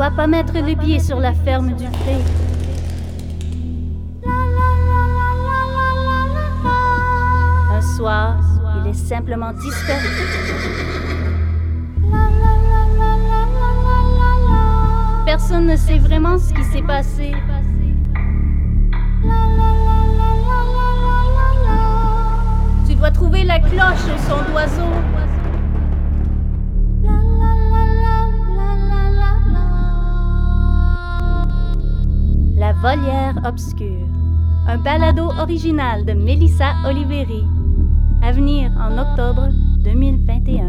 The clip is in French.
dois pas mettre le pied sur la ferme du pré. Un soir, il est simplement disparu. Personne ne sait vraiment ce qui s'est passé. Tu dois trouver la cloche au son d'oiseau. Volière obscure. Un balado original de Melissa Oliveri. À venir en octobre 2021.